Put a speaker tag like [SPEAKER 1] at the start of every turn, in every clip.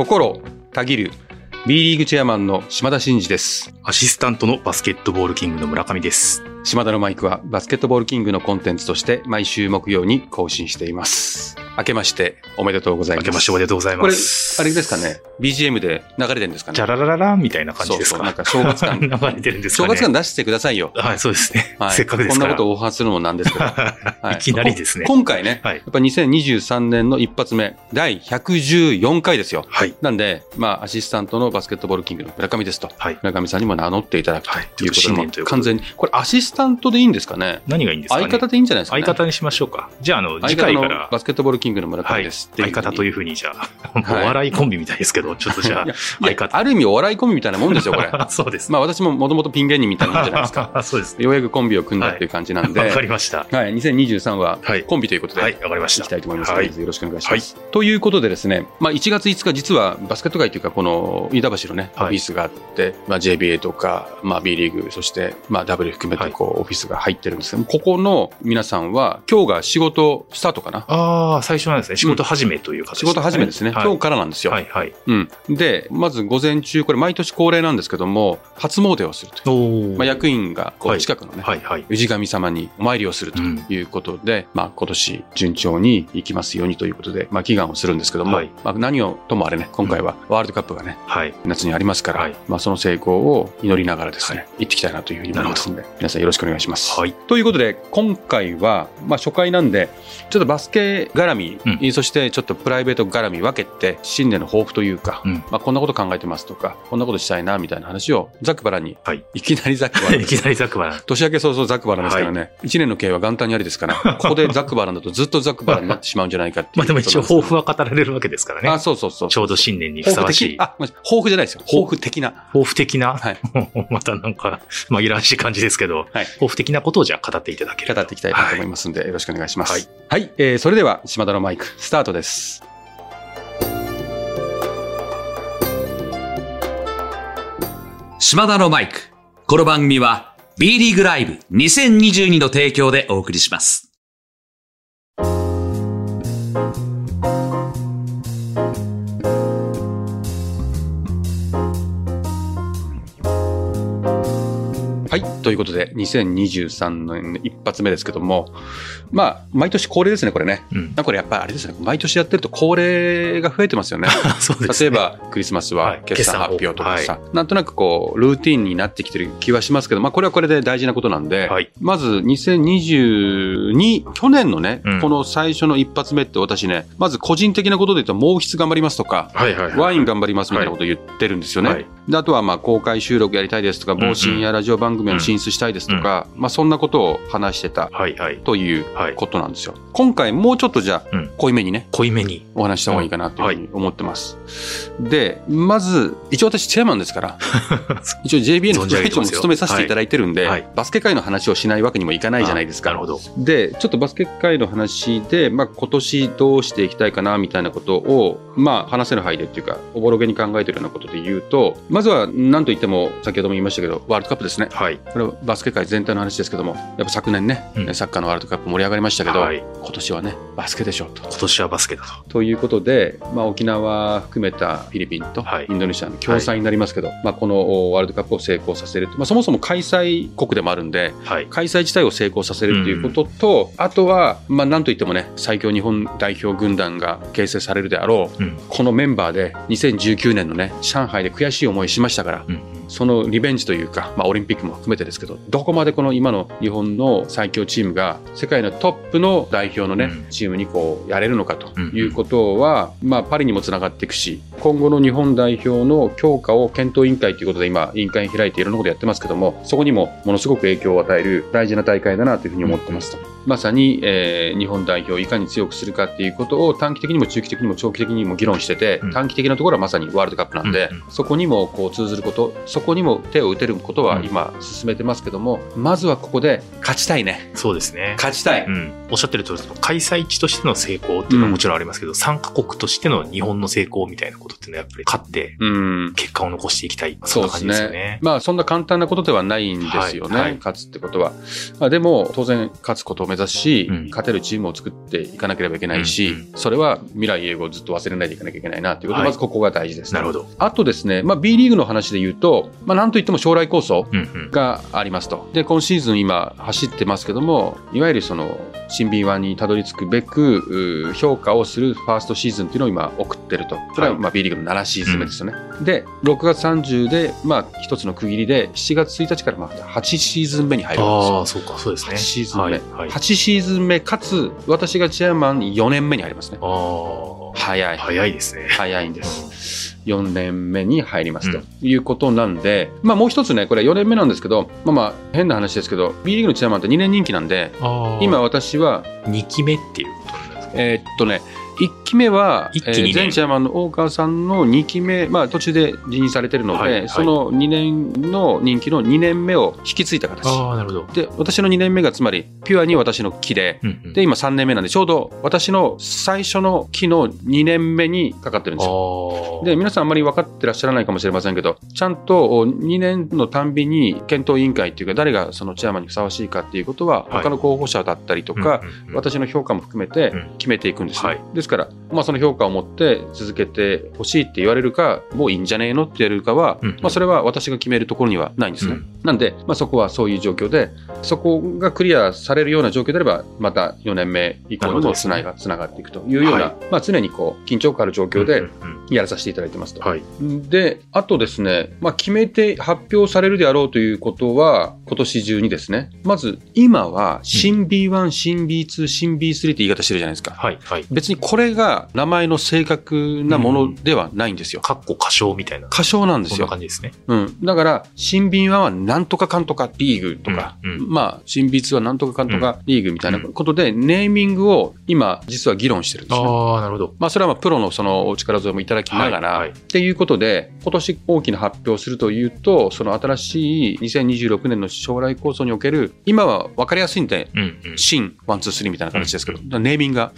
[SPEAKER 1] 心たぎる B リーグチェアマンの島田真二です。
[SPEAKER 2] アシスタントのバスケットボールキングの村上です。
[SPEAKER 1] 島田のマイクはバスケットボールキングのコンテンツとして毎週木曜に更新しています。明けましておめでとうございます。
[SPEAKER 2] 明けましておめでとうござい
[SPEAKER 1] これ、
[SPEAKER 2] ます。
[SPEAKER 1] あれですかね ?BGM で流れてるんですかね
[SPEAKER 2] じゃららららみたいな感じですか
[SPEAKER 1] そうそうなんか正月感
[SPEAKER 2] 流れてるんですかね
[SPEAKER 1] 正月感出してくださいよ。
[SPEAKER 2] はい、そうですね。
[SPEAKER 1] はい。
[SPEAKER 2] せっかくですから。
[SPEAKER 1] こんなことをオファーするのもなんですけど。は い
[SPEAKER 2] いきなりですね
[SPEAKER 1] こ今回ね、
[SPEAKER 2] はい
[SPEAKER 1] やっぱ2023年の一発目、第114回ですよ。
[SPEAKER 2] はい。
[SPEAKER 1] なんで、まあ、アシスタントのバスケットボールキングの村上ですと。
[SPEAKER 2] はい。
[SPEAKER 1] 村上さんにも名乗っていただく
[SPEAKER 2] はい
[SPEAKER 1] ということで、
[SPEAKER 2] 新年といとで
[SPEAKER 1] 完全に。これ、アシスタントでいいんですかね
[SPEAKER 2] 何がいいんですかね
[SPEAKER 1] 相方でいいんじゃないですかね。
[SPEAKER 2] 相方にしましょうか。じゃあ、あの、次回から、
[SPEAKER 1] バスケットボールキングの村
[SPEAKER 2] はい。
[SPEAKER 1] 上ですっていう
[SPEAKER 2] 相。方というふうに、じゃあ、お笑いコンビみたいですけど、ちょっとじゃあ、相方。
[SPEAKER 1] ある意味お笑いコンビみたいなもんですよ、これ。
[SPEAKER 2] そうですね。
[SPEAKER 1] まあ、私ももともとピン芸人みたいなもんじゃないですか。
[SPEAKER 2] そうですね。
[SPEAKER 1] ようやくコンビを組んだっていう感じなんで。
[SPEAKER 2] わかりました。
[SPEAKER 1] はい、2023は
[SPEAKER 2] はい
[SPEAKER 1] コンビということで、
[SPEAKER 2] はい、わかりまし
[SPEAKER 1] い
[SPEAKER 2] た。
[SPEAKER 1] きたいと思います
[SPEAKER 2] はい。
[SPEAKER 1] よろしくお願いします。ということでですね、まあ、1月5日実はバスケット界というか、この飯田橋のね、オ
[SPEAKER 2] はい
[SPEAKER 1] フィスがあって、まあ、JBA とか、まあ、B リーグ、そして、まあ、W 含めて、こう、オフィスが入ってるんですけども、ここの皆さんは、今日が仕事スタートかな？
[SPEAKER 2] ああ、最初なんですね。仕事始めという形
[SPEAKER 1] 仕事始めですね。
[SPEAKER 2] はい
[SPEAKER 1] 今日からなんですよ。
[SPEAKER 2] はい、はい。
[SPEAKER 1] うん。で、まず午前中、これ毎年恒例なんですけども、初詣をするとまあ、役員が、こう、
[SPEAKER 2] はい
[SPEAKER 1] 近くのね、
[SPEAKER 2] はい、はい。
[SPEAKER 1] 氏神様にお参りをするということで、まあ今年順調にいきますようにということで、まあ祈願をするんですけども、
[SPEAKER 2] はい
[SPEAKER 1] まあ何をともあれね、今回はワールドカップがね、
[SPEAKER 2] はい。
[SPEAKER 1] 夏にありますから、
[SPEAKER 2] はい
[SPEAKER 1] まあその成功を祈りながらですね、
[SPEAKER 2] はい
[SPEAKER 1] 行ってきたいなというふうに思いますので、皆さんよろしくお願いします。
[SPEAKER 2] はい。
[SPEAKER 1] ということで、今回は、まあ初回なんで、ちょっとバスケ絡み、
[SPEAKER 2] う
[SPEAKER 1] そしてちょっとプライベート絡み分けて、新年の抱負というか、
[SPEAKER 2] うん
[SPEAKER 1] まあこんなこと考えてますとか、こんなことしたいなみたいな話をざっくばらんに、
[SPEAKER 2] はい。
[SPEAKER 1] いきなりざっくばらん
[SPEAKER 2] いきなりざくばらん。
[SPEAKER 1] 年明け早々ザックバランですからね、一年の経営は元旦にありですから、ここでザックバランだとずっとザックバランになってしまうんじゃないかっていう
[SPEAKER 2] まあでも一応抱負は語られるわけですから
[SPEAKER 1] あ、
[SPEAKER 2] ね。
[SPEAKER 1] そうそうそう。
[SPEAKER 2] ちょうど新年にふさわしい。
[SPEAKER 1] あ、抱負じゃないですよ。抱負的な。
[SPEAKER 2] 抱負的な、
[SPEAKER 1] はい。
[SPEAKER 2] またなんか紛らわしい感じですけど、
[SPEAKER 1] はい。
[SPEAKER 2] 抱負的なことをじゃあ語っていただける
[SPEAKER 1] 語っていきたいなと思いますんで、よろしくお願いします。
[SPEAKER 2] はい。
[SPEAKER 1] はい。えーそれでは、島田のマイク、スタートです。
[SPEAKER 3] 島田のマイク。この番組は B リーグライブ2022の提供でお送りします。
[SPEAKER 1] はい。ということで、2023年一発目ですけども、まあ、毎年恒例ですね、これね。
[SPEAKER 2] うん。
[SPEAKER 1] これやっぱりあれですね、毎年やってると恒例が増えてますよね。
[SPEAKER 2] そうですね。
[SPEAKER 1] 例えば、クリスマス
[SPEAKER 2] は
[SPEAKER 1] はい決算発表とか
[SPEAKER 2] 決
[SPEAKER 1] さ、なんとなくこう、ルーティンになってきてる気はしますけど、まあ、これはこれで大事なことなんで、
[SPEAKER 2] はい
[SPEAKER 1] まず2022、去年のね、
[SPEAKER 2] うん
[SPEAKER 1] この最初の一発目って私ね、まず個人的なことで言うと、毛筆頑張りますとか、
[SPEAKER 2] はいはいはい。
[SPEAKER 1] ワイン頑張りますみたいなことを言ってるんですよね。
[SPEAKER 2] はい
[SPEAKER 1] であとはまあ公開収録やりたいですとか、防震やラジオ番組の進出したいですとか、まあそんなことを話してた
[SPEAKER 2] はいはい。
[SPEAKER 1] という
[SPEAKER 2] はい。
[SPEAKER 1] ことなんですよ。今回もうちょっとじゃあ
[SPEAKER 2] うん、
[SPEAKER 1] 濃いめにね、
[SPEAKER 2] 濃いめに。
[SPEAKER 1] お話した方がいいかなというふうに思ってます。で、まず、一応私チェアマンですから、一応 JBA の副会長も務めさせていただいてるんで、
[SPEAKER 2] はいはい
[SPEAKER 1] バスケ界の話をしないわけにもいかないじゃないですか。
[SPEAKER 2] なるほど。
[SPEAKER 1] で、ちょっとバスケ界の話で、まあ今年どうしていきたいかなみたいなことを、まあ話せる範囲でっていうか、おぼろげに考えてるようなことで言うと、まずは何と言っても、先ほども言いましたけど、ワールドカップですね。
[SPEAKER 2] はい。
[SPEAKER 1] これはバスケ界全体の話ですけども、やっぱ昨年ね、
[SPEAKER 2] うん
[SPEAKER 1] サッカーのワールドカップ盛り上がりましたけど、
[SPEAKER 2] はい
[SPEAKER 1] 今年はね、バスケでしょと。
[SPEAKER 2] 今年はバスケだと。
[SPEAKER 1] ということで、まあ、沖縄含めたフィリピンと
[SPEAKER 2] はい
[SPEAKER 1] インドネシアの共催になりますけど、まあ、このワールドカップを成功させる、まあ、そもそも開催国でもあるんで、
[SPEAKER 2] はい。
[SPEAKER 1] 開催自体を成功させるということと、あとは、まあ、なんといってもね、最強日本代表軍団が形成されるであろう、
[SPEAKER 2] うん。
[SPEAKER 1] このメンバーで2019年のね、上海で悔しい思いしましたから、
[SPEAKER 2] うん。
[SPEAKER 1] そのリベンジというか、まあ、オリンピックも含めてですけど、どこまでこの今の日本の最強チームが世界のトップの代表のね、
[SPEAKER 2] うん
[SPEAKER 1] チームにこうやれるのかということは、まあ、パリにもつながっていくし、今後の日本代表の強化を検討委員会ということで今、委員会開いていろんなことやってますけども、そこにもものすごく影響を与える大事な大会だなというふうに思ってますと。まさに、えー日本代表をいかに強くするかっていうことを短期的にも中期的にも長期的にも議論してて、
[SPEAKER 2] うん
[SPEAKER 1] 短期的なところはまさにワールドカップなんで、
[SPEAKER 2] うんうん
[SPEAKER 1] そこにもこう通ずること、そこにも手を打てることは今進めてますけども、まずはここで勝ちたいね。
[SPEAKER 2] そうですね。
[SPEAKER 1] 勝ちたい。
[SPEAKER 2] うん、おっしゃってる通り、その開催地としての成功っていうのはもちろんありますけど、参加国としての日本の成功みたいなことっていうのはやっぱり勝って
[SPEAKER 1] うん。
[SPEAKER 2] 結果を残していきたい。
[SPEAKER 1] そうです
[SPEAKER 2] んな感じですよ
[SPEAKER 1] ね
[SPEAKER 2] ね。。
[SPEAKER 1] まあそんな簡単なことではないんですよね、
[SPEAKER 2] はいはい
[SPEAKER 1] 勝つってことは。まあ、でも当然勝つこと、目指すし、
[SPEAKER 2] うん
[SPEAKER 1] 勝てるチームを作っていかなければいけないし、
[SPEAKER 2] うん
[SPEAKER 1] それは未来英語をずっと忘れないでいかなきゃいけないなということ、
[SPEAKER 2] はい
[SPEAKER 1] まずここが大事です、
[SPEAKER 2] なるほど。
[SPEAKER 1] あとですね、まあ、B リーグの話で言うと、まあ、なんといっても将来構想
[SPEAKER 2] うんうん。
[SPEAKER 1] がありますと。で、今シーズン今走ってますけども、いわゆるその新 B1 にたどり着くべく、う評価をするファーストシーズンっていうのを今送ってると。それは
[SPEAKER 2] はい
[SPEAKER 1] まあ B リーグの7シーズン目ですよね。で、6月30で、まあ一つの区切りで、7月1日からまあ8シーズン目に入るんですよ
[SPEAKER 2] ああ、。そうか、そうですね。
[SPEAKER 1] 8シーズン目、
[SPEAKER 2] はい。はい、
[SPEAKER 1] 8シーズン目かつ私がチェアマン4年目に入りますね。早い。
[SPEAKER 2] 早いですね。
[SPEAKER 1] 早いんです。4年目に入りますということなんで、まあもう一つねこれ4年目なんですけどまあまあ変な話ですけど B リーグのチェアマンって2年任期なんで今私は
[SPEAKER 2] 2期目っていうことなんですか？
[SPEAKER 1] えーっとね1期目は、えー前チェアマンの大川さんの2期目、まあ、途中で辞任されてるので、
[SPEAKER 2] はいはい。
[SPEAKER 1] その2年の任期の2年目を引き継いだ形。
[SPEAKER 2] ああ、なるほど。
[SPEAKER 1] で私の2年目がつまりピュアに私の期で、
[SPEAKER 2] うんうん。
[SPEAKER 1] で、今3年目なんで、ちょうど私の最初の期の2年目にかかってるんですよ。で、皆さんあんまり分かってらっしゃらないかもしれませんけど、ちゃんと2年のたんびに検討委員会っていうか、誰がそのチェアマンにふさわしいかっていうことは、
[SPEAKER 2] はい。
[SPEAKER 1] 他の候補者だったりとか、
[SPEAKER 2] うんうんうん。
[SPEAKER 1] 私の評価も含めて
[SPEAKER 2] うん。
[SPEAKER 1] 決めていくんですよ、
[SPEAKER 2] はい。
[SPEAKER 1] ですから、まあ、その評価を持って続けてほしいって言われるか、もういいんじゃねえのって言われるかは、
[SPEAKER 2] うん
[SPEAKER 1] まあ、それは私が決めるところにはないんですね。
[SPEAKER 2] うん
[SPEAKER 1] なんで、まあ、そこはそういう状況で、そこがクリアされるような状況であれば、また4年目以降にもつながつながっていくというような、
[SPEAKER 2] はい
[SPEAKER 1] まあ、常にこう緊張感ある状況で
[SPEAKER 2] うんうんうん
[SPEAKER 1] やらさせていただいてますと。
[SPEAKER 2] はい。
[SPEAKER 1] で、あとですね、まあ、決めて発表されるであろうということは、今年中にですね、まず今は新 B1、新 B2、新 B3 って言い方してるじゃないですか。
[SPEAKER 2] はい。はい。
[SPEAKER 1] 別にこれが名前の正確なものではないんですよ。
[SPEAKER 2] かっこ歌唱みたいな。
[SPEAKER 1] 歌唱なんですよ
[SPEAKER 2] そんな感。じですね。
[SPEAKER 1] うん。だから、新 B1 はなんとかかんとかリーグとか、
[SPEAKER 2] うんうん
[SPEAKER 1] まあ、新 B2 はなんとかかんとかリーグみたいなことで、ネーミングを今、実は議論してるんですね。
[SPEAKER 2] ああ、なるほど。
[SPEAKER 1] まあ、それはまあプロのそのお力添えもいただきながら、
[SPEAKER 2] はいはい
[SPEAKER 1] っていうことで、今年大きな発表をするというと、その新しい2026年の将来構想における、今は分かりやすいんで。新 one two three みたいな形ですけど、ネーミングが。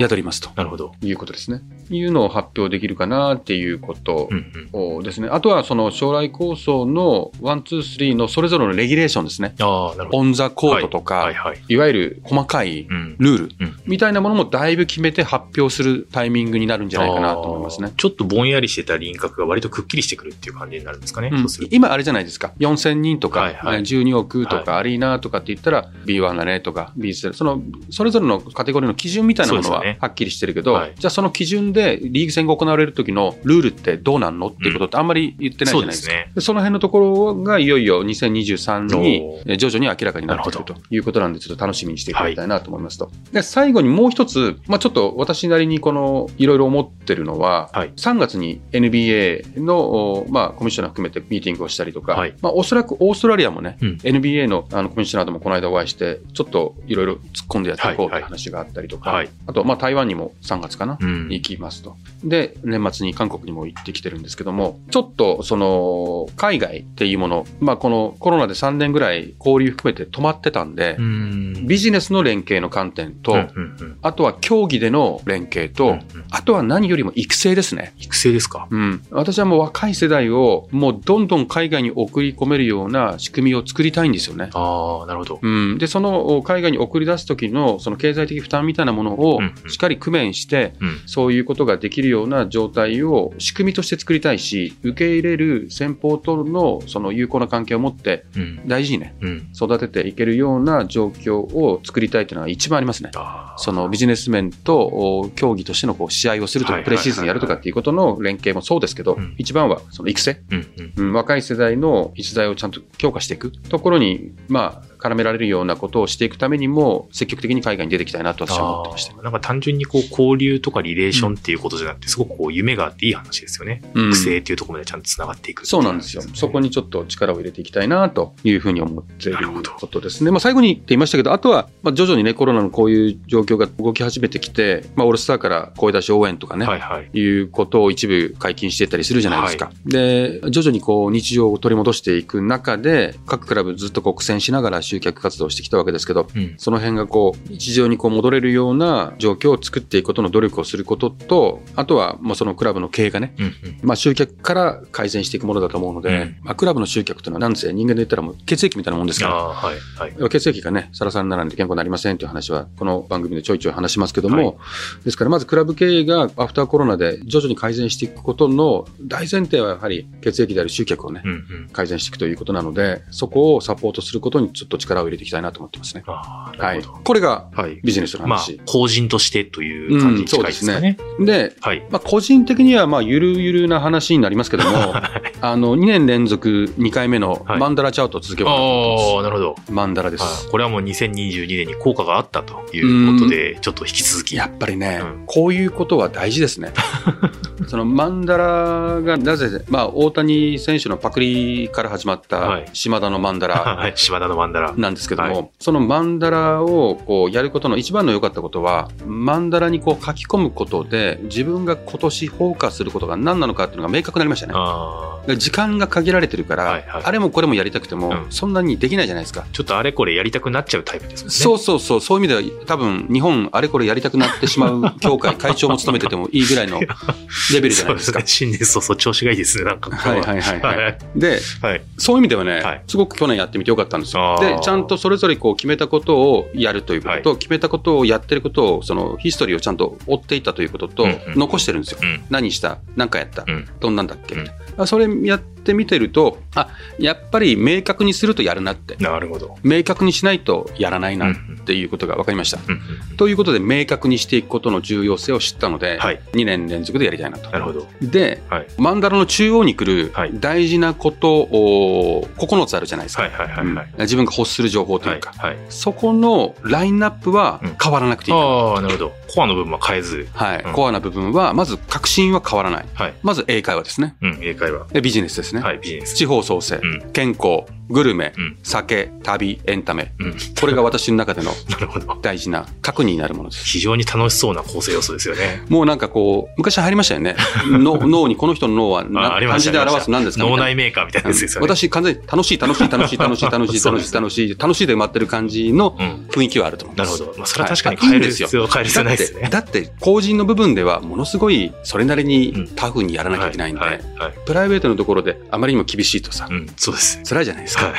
[SPEAKER 1] 宿りますと
[SPEAKER 2] なるほど。
[SPEAKER 1] いうことですね。いうのを発表できるかなっていうこと
[SPEAKER 2] うんうん。
[SPEAKER 1] をですね。あとはその将来構想の one two three のそれぞれのレギュレーションですね。 on the court とか、
[SPEAKER 2] はいはい。
[SPEAKER 1] いわゆる細かい
[SPEAKER 2] うん。
[SPEAKER 1] ルール
[SPEAKER 2] うん
[SPEAKER 1] みたいなものもだいぶ決めて発表するタイミングになるんじゃないかなと思いますね。
[SPEAKER 2] ちょっとぼんやりしてた輪郭が割とくっきりしてくるっていう感じになるんですかね。
[SPEAKER 1] うん。今あれじゃないですか4000人とか、
[SPEAKER 2] はいはい
[SPEAKER 1] 12億とか
[SPEAKER 2] は
[SPEAKER 1] アリーナとかって言ったら B1 だねとか B2 そのそれぞれのカテゴリーの基準みたいなものははっきりしてるけど、
[SPEAKER 2] はい
[SPEAKER 1] じゃあその基準でリーグ戦が行われる時のルールってどうなんのっていうことってあんまり言ってないじゃないですか。
[SPEAKER 2] そうですね。
[SPEAKER 1] でその辺のところがいよいよ2023に徐々に明らかになってくるということなんで、ちょっと楽しみにしていただきたいなと思いますと。で最後にもう一つ、まあ、ちょっと私なりにこのいろいろ思ってるのは、
[SPEAKER 2] はい
[SPEAKER 1] 3月に NBA の、おまあ、コミッショナー含めてミーティングをしたりとか、
[SPEAKER 2] はい
[SPEAKER 1] まあ、おそらくオーストラリアもね、
[SPEAKER 2] うん
[SPEAKER 1] NBA のあのコミッショナーともこの間お会いして、ちょっといろいろ突っ込んでやっていこうと
[SPEAKER 2] はいいう
[SPEAKER 1] 話があったりとか、
[SPEAKER 2] はい。
[SPEAKER 1] あと、まあ、台湾にも3月かな、
[SPEAKER 2] うん。
[SPEAKER 1] 行きますと。で、年末に韓国にも行ってきてるんですけども、ちょっとその海外っていうもの、まあこのコロナで3年ぐらい交流含めて止まってたんで
[SPEAKER 2] う、ん。
[SPEAKER 1] ビジネスの連携の観点と、
[SPEAKER 2] うんうんうん
[SPEAKER 1] あとは競技での連携と、
[SPEAKER 2] うんうん
[SPEAKER 1] あとは何よりも育成ですね。
[SPEAKER 2] 育成ですか？
[SPEAKER 1] うん、私はもう若い世代をもうどんどん海外に送り込めるような仕組みを作りたいんですよね。
[SPEAKER 2] ああ、なるほど。
[SPEAKER 1] うん、でその海外に送り出す時のその経済的負担みたいなものを
[SPEAKER 2] うんうん
[SPEAKER 1] しっかり工面して、
[SPEAKER 2] うん。
[SPEAKER 1] そういうことができるような状態を仕組みとして作りたいし、受け入れる先方とのその有効な関係を持って
[SPEAKER 2] うん。
[SPEAKER 1] 大事にね、
[SPEAKER 2] うん。
[SPEAKER 1] 育てていけるような状況を作りたいというのが一番ありますね。そのビジネス面とお競技としてのこう試合をするとか、
[SPEAKER 2] はい
[SPEAKER 1] プレシーズンやるとかっていうことの連携もそうですけど
[SPEAKER 2] うん、
[SPEAKER 1] 一番はその育成、
[SPEAKER 2] うんうん。
[SPEAKER 1] うん、若い世代の逸材をちゃんと強化していくところに、まあ、絡められるようなことをしていくためにも、積極的に海外に出ていきたいなと私は思ってました。
[SPEAKER 2] なんか単純にこう交流とかリレーションっていうことじゃなくて、すごくこう夢があっていい話ですよね。
[SPEAKER 1] うん
[SPEAKER 2] 育成っていうところまでちゃんと繋がっていくってい
[SPEAKER 1] そうなんですよ。そこ
[SPEAKER 2] に。
[SPEAKER 1] にちょっと力を入れていきたいなというふうに思っていることですね。まあ、最後に言いましたけど、あとは、まあ、徐々にね、コロナのこういう状況が動き始めてきて、まあ、オールスターから声出し応援とかね、
[SPEAKER 2] はいはい。
[SPEAKER 1] いうことを一部解禁していったりするじゃないですか。で、徐々にこう日常を取り戻していく中で、各クラブずっとこう苦戦しながら収集客活動をしてきたわけですけど、
[SPEAKER 2] うん。
[SPEAKER 1] その辺がこう、日常にこう戻れるような状況を作っていくことの努力をすることと、あとは、まあそのクラブの経営がね、
[SPEAKER 2] うん。うん。
[SPEAKER 1] まあ集客から改善していくものだと思うので、
[SPEAKER 2] うん
[SPEAKER 1] まあクラブの集客というのはなんせ人間で言ったらもう血液みたいなもんですから、
[SPEAKER 2] はい。はい。
[SPEAKER 1] 血液がね、サラサラにならないと健康になりませんという話は、この番組でちょいちょい話しますけども、
[SPEAKER 2] はい
[SPEAKER 1] ですからまずクラブ経営がアフターコロナで徐々に改善していくことの大前提はやはり血液である集客をね、
[SPEAKER 2] うん。うん。
[SPEAKER 1] 改善していくということなので、そこをサポートすることにちょっと力を入れていきたいなと思ってますね。
[SPEAKER 2] ああ、
[SPEAKER 1] はい。これが。ビジネスの
[SPEAKER 2] まあ
[SPEAKER 1] 話。、
[SPEAKER 2] 法人としてという感じに近いですかね。
[SPEAKER 1] で、
[SPEAKER 2] はい。
[SPEAKER 1] まあ、個人的にはまあゆるゆるな話になりますけども、あの2年連続2回目の
[SPEAKER 2] はい
[SPEAKER 1] マンダラチャートを続けようと思って
[SPEAKER 2] ああ、なるほど。
[SPEAKER 1] ます。マンダラです。
[SPEAKER 2] はい。これはもう2022年に効果があったということで、ちょっと引き続き。
[SPEAKER 1] やっぱりね、
[SPEAKER 2] うん
[SPEAKER 1] こういうことは大事ですね。そのマンダラがなぜ、まあ、大谷選手のパクリから始まった
[SPEAKER 2] はい
[SPEAKER 1] 島田のマンダラ
[SPEAKER 2] はい。島田のマンダラ。
[SPEAKER 1] なんですけども、
[SPEAKER 2] は
[SPEAKER 1] そのマンダラをこうやることの一番の良かったことは、マンダラにこう書き込むことで、自分が今年フォーカスすることが何なのかっていうのが明確になりましたね。時間が限られてるから、
[SPEAKER 2] はいはい
[SPEAKER 1] あれもこれもやりたくても、
[SPEAKER 2] うん
[SPEAKER 1] そんなにできないじゃないですか。
[SPEAKER 2] ちょっとあれこれやりたくなっちゃうタイプですね。
[SPEAKER 1] そうそうそう、そういう意味では、多分日本、あれこれやりたくなってしまう協会、会長も務めててもいいぐらいのレベルじゃないですか。
[SPEAKER 2] そうね。新年早々調子がいいですね、なんか。
[SPEAKER 1] はいはいはいはい
[SPEAKER 2] はい。
[SPEAKER 1] で、
[SPEAKER 2] はい。
[SPEAKER 1] そういう意味ではね、
[SPEAKER 2] はい
[SPEAKER 1] すごく去年やってみてよかったんですよ
[SPEAKER 2] あ。
[SPEAKER 1] ちゃんとそれぞれこう決めたことをやるということと、決めたことをやってることを、そのヒストリーをちゃんと追っていったということと、
[SPEAKER 2] うんうん
[SPEAKER 1] 残してるんですよ。
[SPEAKER 2] うん。
[SPEAKER 1] 何した？何かやった、
[SPEAKER 2] うん。
[SPEAKER 1] どんなんだっけ、
[SPEAKER 2] うん。
[SPEAKER 1] あそれやってみてると、あ、やっぱり明確にするとやるなって。
[SPEAKER 2] なるほど。
[SPEAKER 1] 明確にしないとやらないなっ
[SPEAKER 2] うん
[SPEAKER 1] ていうことが分かりました。
[SPEAKER 2] うん。
[SPEAKER 1] ということで、明確にしていくことの重要性を知ったので、
[SPEAKER 2] はい。
[SPEAKER 1] 2年連続でやりたいなと。
[SPEAKER 2] なるほど。
[SPEAKER 1] で、
[SPEAKER 2] はい。
[SPEAKER 1] マンダラの中央に来る
[SPEAKER 2] はい
[SPEAKER 1] 大事なことを9つあるじゃないですか。
[SPEAKER 2] はいはいはいはい。
[SPEAKER 1] うん自分が欲する情報と
[SPEAKER 2] はい
[SPEAKER 1] いうか、。
[SPEAKER 2] はい。
[SPEAKER 1] そこのラインナップは
[SPEAKER 2] うん
[SPEAKER 1] 変わらなくていいかな、
[SPEAKER 2] ああ、なるほど。コアの部分は変えず。
[SPEAKER 1] はい、
[SPEAKER 2] うん
[SPEAKER 1] コアな部分は、まず革新は変わらない。
[SPEAKER 2] はい。
[SPEAKER 1] まず英会話ですね。
[SPEAKER 2] うん、英会話。
[SPEAKER 1] でビジネスですね。
[SPEAKER 2] はい、ビジネス。
[SPEAKER 1] 地方創生、
[SPEAKER 2] うん。
[SPEAKER 1] 健康、グルメ、
[SPEAKER 2] うん
[SPEAKER 1] 酒、旅、エンタメ。
[SPEAKER 2] うん。
[SPEAKER 1] これが私の中での
[SPEAKER 2] なるほど。
[SPEAKER 1] 大事な核になるものです。
[SPEAKER 2] 非常に楽しそうな構成要素ですよね。
[SPEAKER 1] もうなんかこう、昔入りましたよね。の脳に、この人の脳は
[SPEAKER 2] あ
[SPEAKER 1] な
[SPEAKER 2] ありました
[SPEAKER 1] 漢字で表す何ですかみたいな
[SPEAKER 2] 脳内メーカーみたいなやつですよね。
[SPEAKER 1] 私、完全に楽しい、楽しい、楽しい、楽しい、楽しい、楽しい、楽しい、楽しいで埋まってる感じの
[SPEAKER 2] うん。
[SPEAKER 1] 雰囲気はあると思います。
[SPEAKER 2] なるほど。まあ、それは確かに
[SPEAKER 1] はい
[SPEAKER 2] 変える必要、変える必要ないですね。
[SPEAKER 1] だって、だって後人の部分ではものすごいそれなりにタフにやらなきゃいけないんで、
[SPEAKER 2] はい。はい。はい
[SPEAKER 1] プライベートのところであまりにも厳しいとさ、
[SPEAKER 2] うん、そうです。
[SPEAKER 1] 辛いじゃないですか。
[SPEAKER 2] はい。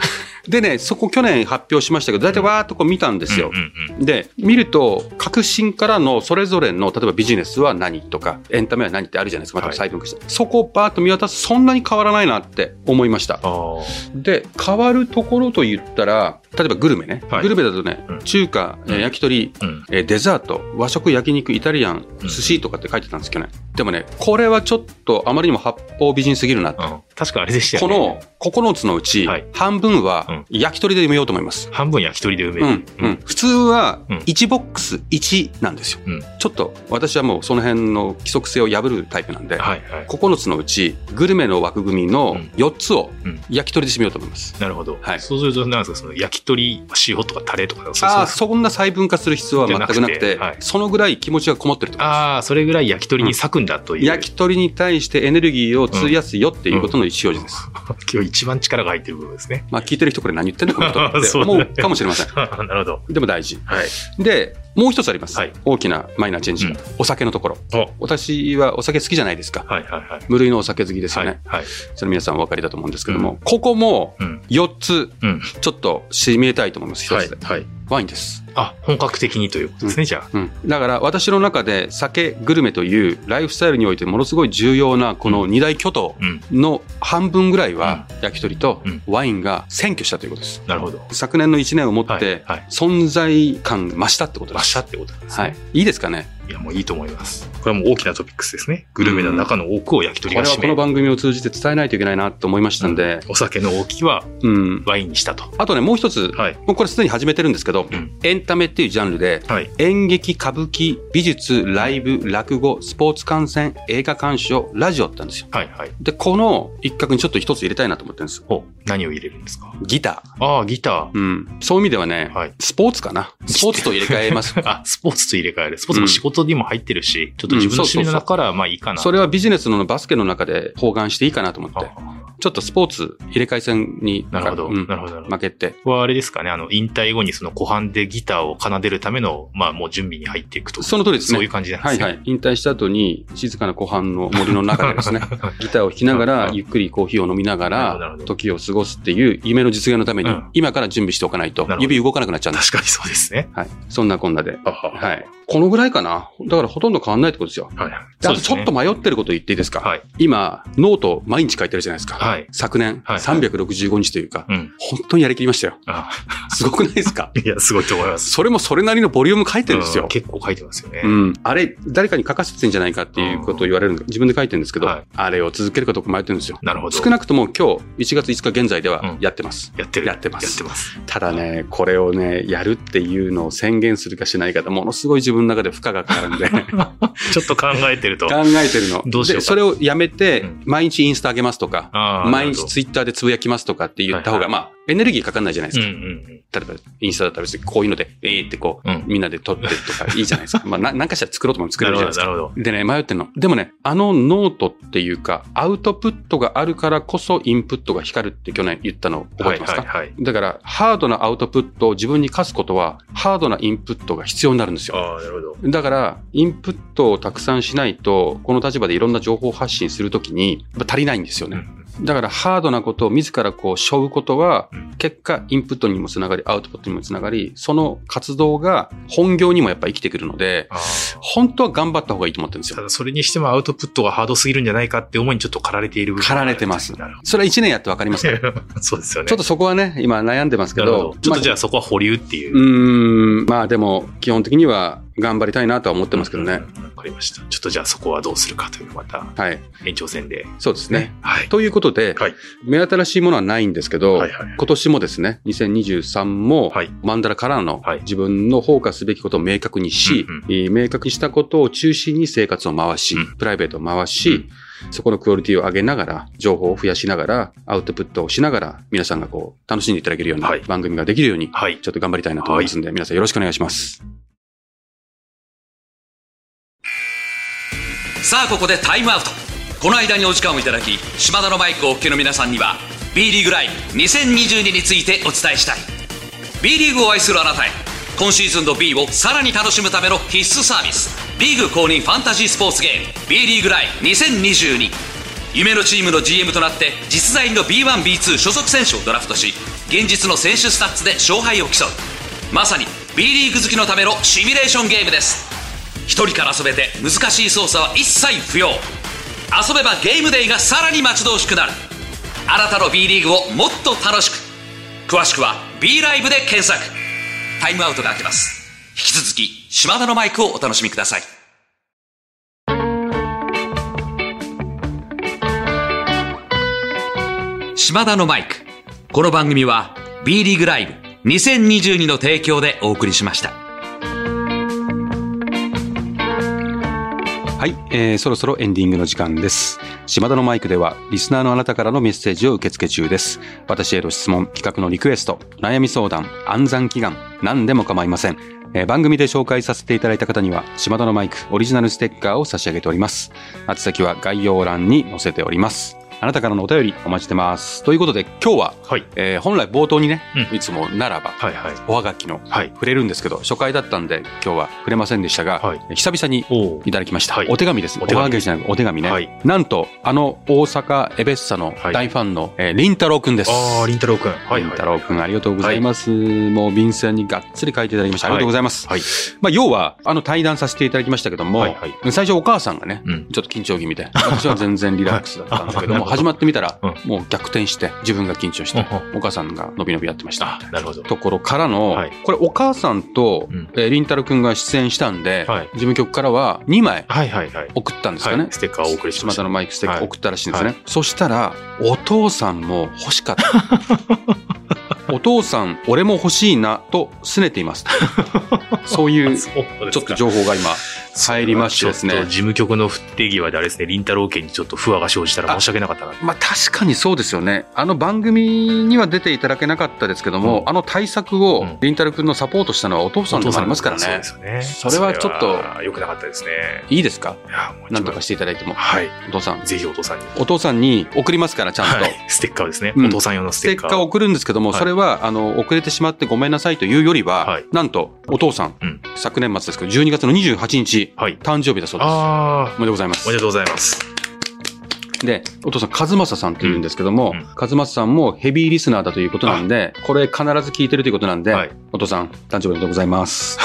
[SPEAKER 1] でね、そこ去年発表しましたけど、大体わーっとこう見たんですよ
[SPEAKER 2] うん。うんうん。
[SPEAKER 1] で、見ると、革新からのそれぞれの、例えばビジネスは何とか、エンタメは何ってあるじゃないですか、また
[SPEAKER 2] はい
[SPEAKER 1] 細分化して。そこをバーッと見渡す、そんなに変わらないなって思いました。で、変わるところと言ったら、例えばグルメね。
[SPEAKER 2] はい
[SPEAKER 1] グルメだとね、
[SPEAKER 2] うん
[SPEAKER 1] 中華、えー
[SPEAKER 2] うん
[SPEAKER 1] 焼き鳥、
[SPEAKER 2] うん。
[SPEAKER 1] えーデザート、和食、焼肉、イタリアン、
[SPEAKER 2] うん
[SPEAKER 1] 寿司とかって書いてたんですけどね。でもね、これはちょっとあまりにも八方美人すぎるなって。
[SPEAKER 2] うん。確かあれでしたよ
[SPEAKER 1] こ
[SPEAKER 2] ね。
[SPEAKER 1] の9つのうち
[SPEAKER 2] はい、
[SPEAKER 1] 半分は
[SPEAKER 2] うん
[SPEAKER 1] 焼き鳥で埋めようと思います。
[SPEAKER 2] 半分焼き鳥で埋める。
[SPEAKER 1] うん、うん。普通は
[SPEAKER 2] うん
[SPEAKER 1] 1ボックス1なんですよ。
[SPEAKER 2] うん
[SPEAKER 1] ちょっと私はもうその辺の規則性を破るタイプなんで、
[SPEAKER 2] はいはい。
[SPEAKER 1] 9つのうちグルメの枠組みの
[SPEAKER 2] うん
[SPEAKER 1] 4つを
[SPEAKER 2] うん
[SPEAKER 1] 焼き鳥で締めようと思います。
[SPEAKER 2] なるほど。
[SPEAKER 1] はい
[SPEAKER 2] そうすると、なんですか、その焼き鳥、塩とかタレとか、
[SPEAKER 1] ああ、
[SPEAKER 2] そ
[SPEAKER 1] んな細分化する必要は全くなくて
[SPEAKER 2] てはい、
[SPEAKER 1] そのぐらい気持ちがこもってると思います。
[SPEAKER 2] ああ、それぐらい焼き鳥に咲くんだという。
[SPEAKER 1] 焼き鳥に対してエネルギーを費やすよっていうことの意思表示です。
[SPEAKER 2] 今日一番力が入ってる部分ですね。
[SPEAKER 1] まあ聞いてる人これ何言ってんのかなと 思
[SPEAKER 2] う
[SPEAKER 1] かもしれません。
[SPEAKER 2] なるほど。
[SPEAKER 1] でも大事。
[SPEAKER 2] はい。
[SPEAKER 1] で、もう一つあります。
[SPEAKER 2] はい
[SPEAKER 1] 大きなマイナーチェンジが、
[SPEAKER 2] うん
[SPEAKER 1] お酒のところ。
[SPEAKER 2] お
[SPEAKER 1] 私はお酒好きじゃないですか。
[SPEAKER 2] はいはいはい。
[SPEAKER 1] 無類のお酒好きですよ
[SPEAKER 2] はい
[SPEAKER 1] ね。
[SPEAKER 2] はい。
[SPEAKER 1] それ皆さんお分かりだと思うんですけども、ここも
[SPEAKER 2] うん。
[SPEAKER 1] 4つ
[SPEAKER 2] うん。
[SPEAKER 1] ちょっと締めたいと思います。1つで。
[SPEAKER 2] はい。
[SPEAKER 1] ワインです。
[SPEAKER 2] あ、本格的にということですね、じゃあ。
[SPEAKER 1] うん、だから私の中で酒、グルメというライフスタイルにおいてものすごい重要なこの二大巨頭
[SPEAKER 2] うん。
[SPEAKER 1] の半分ぐらいは焼き鳥と
[SPEAKER 2] うん
[SPEAKER 1] ワインが占拠したということです。
[SPEAKER 2] なるほど。
[SPEAKER 1] 昨年の1年をもっ
[SPEAKER 2] はい
[SPEAKER 1] て
[SPEAKER 2] はい
[SPEAKER 1] 存在感増したってことです。
[SPEAKER 2] 馬車ってことです
[SPEAKER 1] は
[SPEAKER 2] ね。
[SPEAKER 1] い。いいですかね？
[SPEAKER 2] いや、もういいと思います。これはもう大きなトピックスですね。グルメの中の多くを焼き鳥
[SPEAKER 1] これはこの。番組を通じて伝えないといけないなと思いましたんで、
[SPEAKER 2] お酒の大きは
[SPEAKER 1] うん。
[SPEAKER 2] ワインにしたと。
[SPEAKER 1] あとね、もう一つ、
[SPEAKER 2] はい。
[SPEAKER 1] もうこれすでに始めてるんですけど、
[SPEAKER 2] うん
[SPEAKER 1] エンタメっていうジャンルで、
[SPEAKER 2] はい。
[SPEAKER 1] 演劇、歌舞伎、美術、ライブ、落語、スポーツ観戦、映画鑑賞、ラジオってあるんですよ。
[SPEAKER 2] はいはい。
[SPEAKER 1] で、この一角にちょっと一つ入れたいなと思ってるんです。
[SPEAKER 2] 何を入れるんですか？
[SPEAKER 1] ギタ
[SPEAKER 2] ああ、ギター。
[SPEAKER 1] ー。うん。そういう意味ではね、
[SPEAKER 2] はい。
[SPEAKER 1] スポーツかな。スポーツと入れ替えます。
[SPEAKER 2] あ、スポーツと入れ替える。スポーツも仕事にも入ってるし、ちょっと自分の趣味の中からまあいいかな。
[SPEAKER 1] それはビジネスのバスケの中で包含していいかなと思って。
[SPEAKER 2] あ
[SPEAKER 1] ちょっとスポーツ入れ替え戦に
[SPEAKER 2] なるほど。
[SPEAKER 1] うん
[SPEAKER 2] なるほど。
[SPEAKER 1] 負けて、
[SPEAKER 2] はあれですかね、あの、引退後にその湖畔でギターを奏でるための、まあもう準備に入っていくと。
[SPEAKER 1] その通りですね。
[SPEAKER 2] そういう感じなんですね。
[SPEAKER 1] はいはい。引退した後に、静かな湖畔の森の中でですね、ギターを弾きながら、
[SPEAKER 2] うん
[SPEAKER 1] ゆっくりコーヒーを飲みながら時を過ごすっていう夢の実現のために
[SPEAKER 2] うん、
[SPEAKER 1] 今から準備しておかないと指動かなくなっちゃうんです。
[SPEAKER 2] 確かにそうですね。
[SPEAKER 1] はい。そんなこんなで。
[SPEAKER 2] は
[SPEAKER 1] い。このぐらいかな。だからほとんど変わんないってことですよ。
[SPEAKER 2] はい。
[SPEAKER 1] ちょっと迷ってること言っていいですか？
[SPEAKER 2] はい。
[SPEAKER 1] 今、ノート毎日書いてるじゃないですか。
[SPEAKER 2] はい
[SPEAKER 1] 昨年、
[SPEAKER 2] はい
[SPEAKER 1] 365日というか、
[SPEAKER 2] うん。
[SPEAKER 1] 本当にやりきりましたよ。
[SPEAKER 2] あ
[SPEAKER 1] すごくないですか？
[SPEAKER 2] いや、すごいと思います。
[SPEAKER 1] それもそれなりのボリューム書いてるんですよ
[SPEAKER 2] うん。結構書いてますよね。
[SPEAKER 1] うん。あれ、誰かに書かせてんじゃないかっていうことを言われるんで、自分で書いてるんですけど、
[SPEAKER 2] はい
[SPEAKER 1] あれを続けるかどうか迷ってるんですよ。
[SPEAKER 2] なるほど。
[SPEAKER 1] 少なくとも今日、1月5日現在では
[SPEAKER 2] うん
[SPEAKER 1] やってます。
[SPEAKER 2] やってる。
[SPEAKER 1] やってます
[SPEAKER 2] やってます。
[SPEAKER 1] ただね、これをね、やるっていうのを宣言するかしないかでものすごい自分の中で負荷がかかるんで、考
[SPEAKER 2] ちょっと考えてると。
[SPEAKER 1] えてるの。
[SPEAKER 2] どうしようか
[SPEAKER 1] で、それをやめて
[SPEAKER 2] うん、
[SPEAKER 1] 毎日インスタ上げますとか、毎日ツイッターでつぶやきますとかって言った方が、
[SPEAKER 2] はい
[SPEAKER 1] まあ、エネルギーかかんないじゃないですか。
[SPEAKER 2] うんうんうん。
[SPEAKER 1] 例えば、インスタだったら別にこういうので、えーってこう、
[SPEAKER 2] うん
[SPEAKER 1] みんなで撮ってとかいいじゃないですか。まあ、ななんかしたら作ろうとも作れ
[SPEAKER 2] なる
[SPEAKER 1] じゃないですか。でね、迷ってんの。でもね、あのノートっていうか、アウトプットがあるからこそインプットが光るって去年言ったの覚えてますか、
[SPEAKER 2] はいはいはい。
[SPEAKER 1] だから、ハードなアウトプットを自分に課すことは、ハードなインプットが必要になるんですよ。
[SPEAKER 2] ああ、なるほど。
[SPEAKER 1] だから、インプットをたくさんしないと、この立場でいろんな情報発信するときに、やっぱ足りないんですよね。
[SPEAKER 2] うん
[SPEAKER 1] だから、ハードなことを自らこう、背負うことは
[SPEAKER 2] うん、
[SPEAKER 1] 結果、インプットにもつながり、アウトプットにもつながり、その活動が本業にもやっぱ生きてくるので、本当は頑張った方がいいと思ってるんですよ。
[SPEAKER 2] ただそれにしてもアウトプットがハードすぎるんじゃないかって思いにちょっと駆られている部分
[SPEAKER 1] 駆られてますそれは1年やってわかりますか？
[SPEAKER 2] ど。そうですよね。
[SPEAKER 1] ちょっとそこはね、今悩んでますけど
[SPEAKER 2] ど、。ちょっとじゃ
[SPEAKER 1] あ
[SPEAKER 2] あそこは保留っていう。
[SPEAKER 1] うーん、まあでも、基本的には頑張りたいなとは思ってますけどね。
[SPEAKER 2] うん。わかりました。ちょっとじゃあそこはどうするかというまた
[SPEAKER 1] はい。
[SPEAKER 2] 延長戦で。
[SPEAKER 1] そうですね。
[SPEAKER 2] はい。
[SPEAKER 1] ということで、
[SPEAKER 2] はい。
[SPEAKER 1] 目新しいものはないんですけど、
[SPEAKER 2] はいはいはい
[SPEAKER 1] 今年もですね、2023も、
[SPEAKER 2] はい
[SPEAKER 1] マンダラからの
[SPEAKER 2] はい
[SPEAKER 1] 自分のフォーカスすべきことを明確にし、
[SPEAKER 2] うんうん
[SPEAKER 1] えー明確にしたことを中心に生活を回し、
[SPEAKER 2] うん
[SPEAKER 1] プライベートを回し、そこのクオリティを上げながら、情報を増やしながら、アウトプットをしながら、皆さんがこう、楽しんでいただけるような
[SPEAKER 2] はい
[SPEAKER 1] 番組ができるように、
[SPEAKER 2] はい。
[SPEAKER 1] ちょっと頑張りたいなと思いますんで、皆さんよろしくお願いします。
[SPEAKER 3] さあここでタイムアウト。この間にお時間をいただき島田のマイクをお聞きの皆さんには B リーグライブ2022についてお伝えしたい。B リーグを愛するあなたへ今シーズンの B をさらに楽しむための必須サービスリーグ公認ファンタジースポーツゲーム B リーグライブ2022夢のチームの GM となって実在の B1B2 所属選手をドラフトし現実の選手スタッツで勝敗を競う。まさに B リーグ好きのためのシミュレーションゲームです。一人から遊べて難しい操作は一切不要。遊べばゲームデイがさらに待ち遠しくなる。あなたの B リーグをもっと楽しく。詳しくは B ライブで検索。タイムアウトが明けます。引き続き島田のマイクをお楽しみください。島田のマイク。この番組は B リーグライブ2022の提供でお送りしました。
[SPEAKER 1] はい、えー、そろそろエンディングの時間です。島田のマイクでは、リスナーのあなたからのメッセージを受け付け中です。私への質問、企画のリクエスト、悩み相談、暗算祈願、何でも構いません。えー番組で紹介させていただいた方には、島田のマイクオリジナルステッカーを差し上げております。宛先は概要欄に載せております。あなたからのお便りお待ちしてます。ということで、今日は、
[SPEAKER 2] はい。
[SPEAKER 1] えー本来冒頭にね、
[SPEAKER 2] うん
[SPEAKER 1] いつもならば、
[SPEAKER 2] はいはい。
[SPEAKER 1] おはがきの
[SPEAKER 2] はい。
[SPEAKER 1] 触れるんですけど、初回だったんで今日は触れませんでしたが、
[SPEAKER 2] はい
[SPEAKER 1] 久々にいただきました。
[SPEAKER 2] はい
[SPEAKER 1] お手紙です。お
[SPEAKER 2] お手紙
[SPEAKER 1] はがきじゃない、お手紙ね。
[SPEAKER 2] はい
[SPEAKER 1] なんと、あの大阪エベッサの
[SPEAKER 2] はい
[SPEAKER 1] 大ファンの、えー、りんたろうくんです。
[SPEAKER 2] ああ、りんたろうくん。はい。
[SPEAKER 1] りんたろうくん、ありがとうございます。もう、便箋にがっつり書いていただきました。ありがとうございます。
[SPEAKER 2] はい。
[SPEAKER 1] まあ、要は、あの、対談させていただきましたけども、
[SPEAKER 2] はいはい
[SPEAKER 1] 最初お母さんがね、
[SPEAKER 2] うん。
[SPEAKER 1] ちょっと緊張気味で、私は全然リラックスだったんだけども、
[SPEAKER 2] は い
[SPEAKER 1] 始まってみたら、
[SPEAKER 2] うん
[SPEAKER 1] もう逆転して、自分が緊張して、
[SPEAKER 2] う
[SPEAKER 1] お母さんがのびのびやってました。
[SPEAKER 2] あ、なるほど。
[SPEAKER 1] ところからの、
[SPEAKER 2] はい
[SPEAKER 1] これお母さんと、
[SPEAKER 2] うん
[SPEAKER 1] えーりんたろうくんが出演したんで、
[SPEAKER 2] はい
[SPEAKER 1] 事務局からは2枚
[SPEAKER 2] はいはいはい。
[SPEAKER 1] 送ったんですかね。
[SPEAKER 2] はいステッカーをお送りしました。
[SPEAKER 1] 島田のマイクステッカー
[SPEAKER 2] はい
[SPEAKER 1] 送ったらしいんですね。
[SPEAKER 2] は
[SPEAKER 1] そしたら、お父さんも欲しかった。お父さん、俺も欲しいなと拗ねています。そういう、ちょっと情報が今、入りましてですね
[SPEAKER 2] 事務局の不手際であれですね、林太郎家にちょっと不和が生じたら申し訳なかったな。
[SPEAKER 1] まあ確かにそうですよね。あの番組には出ていただけなかったですけども、
[SPEAKER 2] うん
[SPEAKER 1] あの対策を
[SPEAKER 2] うん
[SPEAKER 1] りんたろくんのサポートしたのはお父さんでもありますからね
[SPEAKER 2] そうで。すよね。
[SPEAKER 1] それはちょっと
[SPEAKER 2] 良くなかったですね。
[SPEAKER 1] いいですか？なんとかしていただいても。
[SPEAKER 2] はい。
[SPEAKER 1] お父さん。
[SPEAKER 2] ぜひお父さんに。
[SPEAKER 1] お父さんに送りますから、ちゃんと。
[SPEAKER 2] はい。ステッカーですね。
[SPEAKER 1] うん
[SPEAKER 2] お父さん用のス
[SPEAKER 1] ステ
[SPEAKER 2] テッカー。
[SPEAKER 1] ッカーを送るんですけども、
[SPEAKER 2] はい
[SPEAKER 1] それは、あの、遅れてしまってごめんなさいというよりは、
[SPEAKER 2] はい
[SPEAKER 1] なんと、お父さん、
[SPEAKER 2] うん
[SPEAKER 1] 昨年末ですけど、12月の28日、
[SPEAKER 2] はい。
[SPEAKER 1] 誕生日だそうです。おめでとうございます
[SPEAKER 2] おめで。とうございます。
[SPEAKER 1] で、お父さん、和正さんというんですけども、
[SPEAKER 2] うん
[SPEAKER 1] 和正さんもヘビーリスナーだということなんで、これ必ず聞いてるということなんで、
[SPEAKER 2] はい
[SPEAKER 1] お父さん、誕生日おめでとうございます。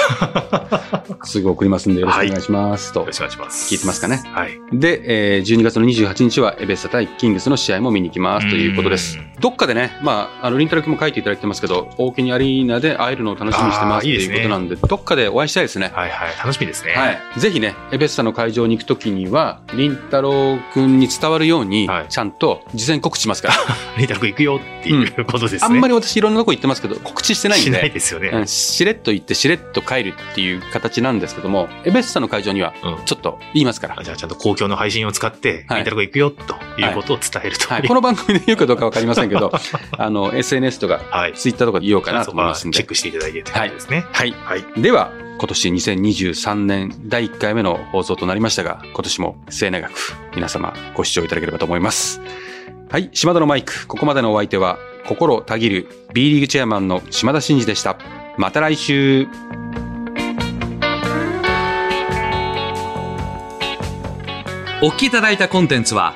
[SPEAKER 1] すぐ送りますんでよろしくお願いします。と
[SPEAKER 2] よろ。しくお願いします。
[SPEAKER 1] 聞いてますかね
[SPEAKER 2] はい。
[SPEAKER 1] で、えー12月の28日はエベッサ対キングスの試合も見に行きますということです
[SPEAKER 2] うん。
[SPEAKER 1] どっかでね、まあ、あの、リンタル君も書いていただいてますけど、大木にアリーナで会えるのを楽しみにしてますと
[SPEAKER 2] い
[SPEAKER 1] うことなんで、どっかでお会いしたいですね。
[SPEAKER 2] はいはい。楽しみですね。
[SPEAKER 1] はい。ぜひね、エベッサの会場に行くときには、りんたろうくんに伝わるように
[SPEAKER 2] はい、
[SPEAKER 1] ちゃんと事前告知しますから。
[SPEAKER 2] リンタル君行くよっていうことですね。
[SPEAKER 1] あんまり私いろんなとこ行ってますけど、告知してないん
[SPEAKER 2] しない
[SPEAKER 1] で、
[SPEAKER 2] ですよね。
[SPEAKER 1] うんしれっと行ってしれっと帰るっていう形なんですけども、エベッサの会場には
[SPEAKER 2] うん
[SPEAKER 1] ちょっと言いますから。
[SPEAKER 2] あじゃあちゃんと公共の配信を使って、
[SPEAKER 1] はい
[SPEAKER 2] リンタル君行くよということを伝えると
[SPEAKER 1] はい。この番組で言うかどうかわかりませんけど、あの、SNS とか、
[SPEAKER 2] はい。
[SPEAKER 1] ツイッターとかで言おうかなと思いますんで
[SPEAKER 2] チェッ。クしていただいてということですね。
[SPEAKER 1] はい。
[SPEAKER 2] はい。
[SPEAKER 1] では、今年2023年第1回目の放送となりましたが、今年も末永く皆様ご視聴いただければと思います。はい、島田のマイク、ここまでのお相手は、心たぎる B リーグチェアマンの島田真二でした。また来週。
[SPEAKER 3] お聞きいただいたコンテンツは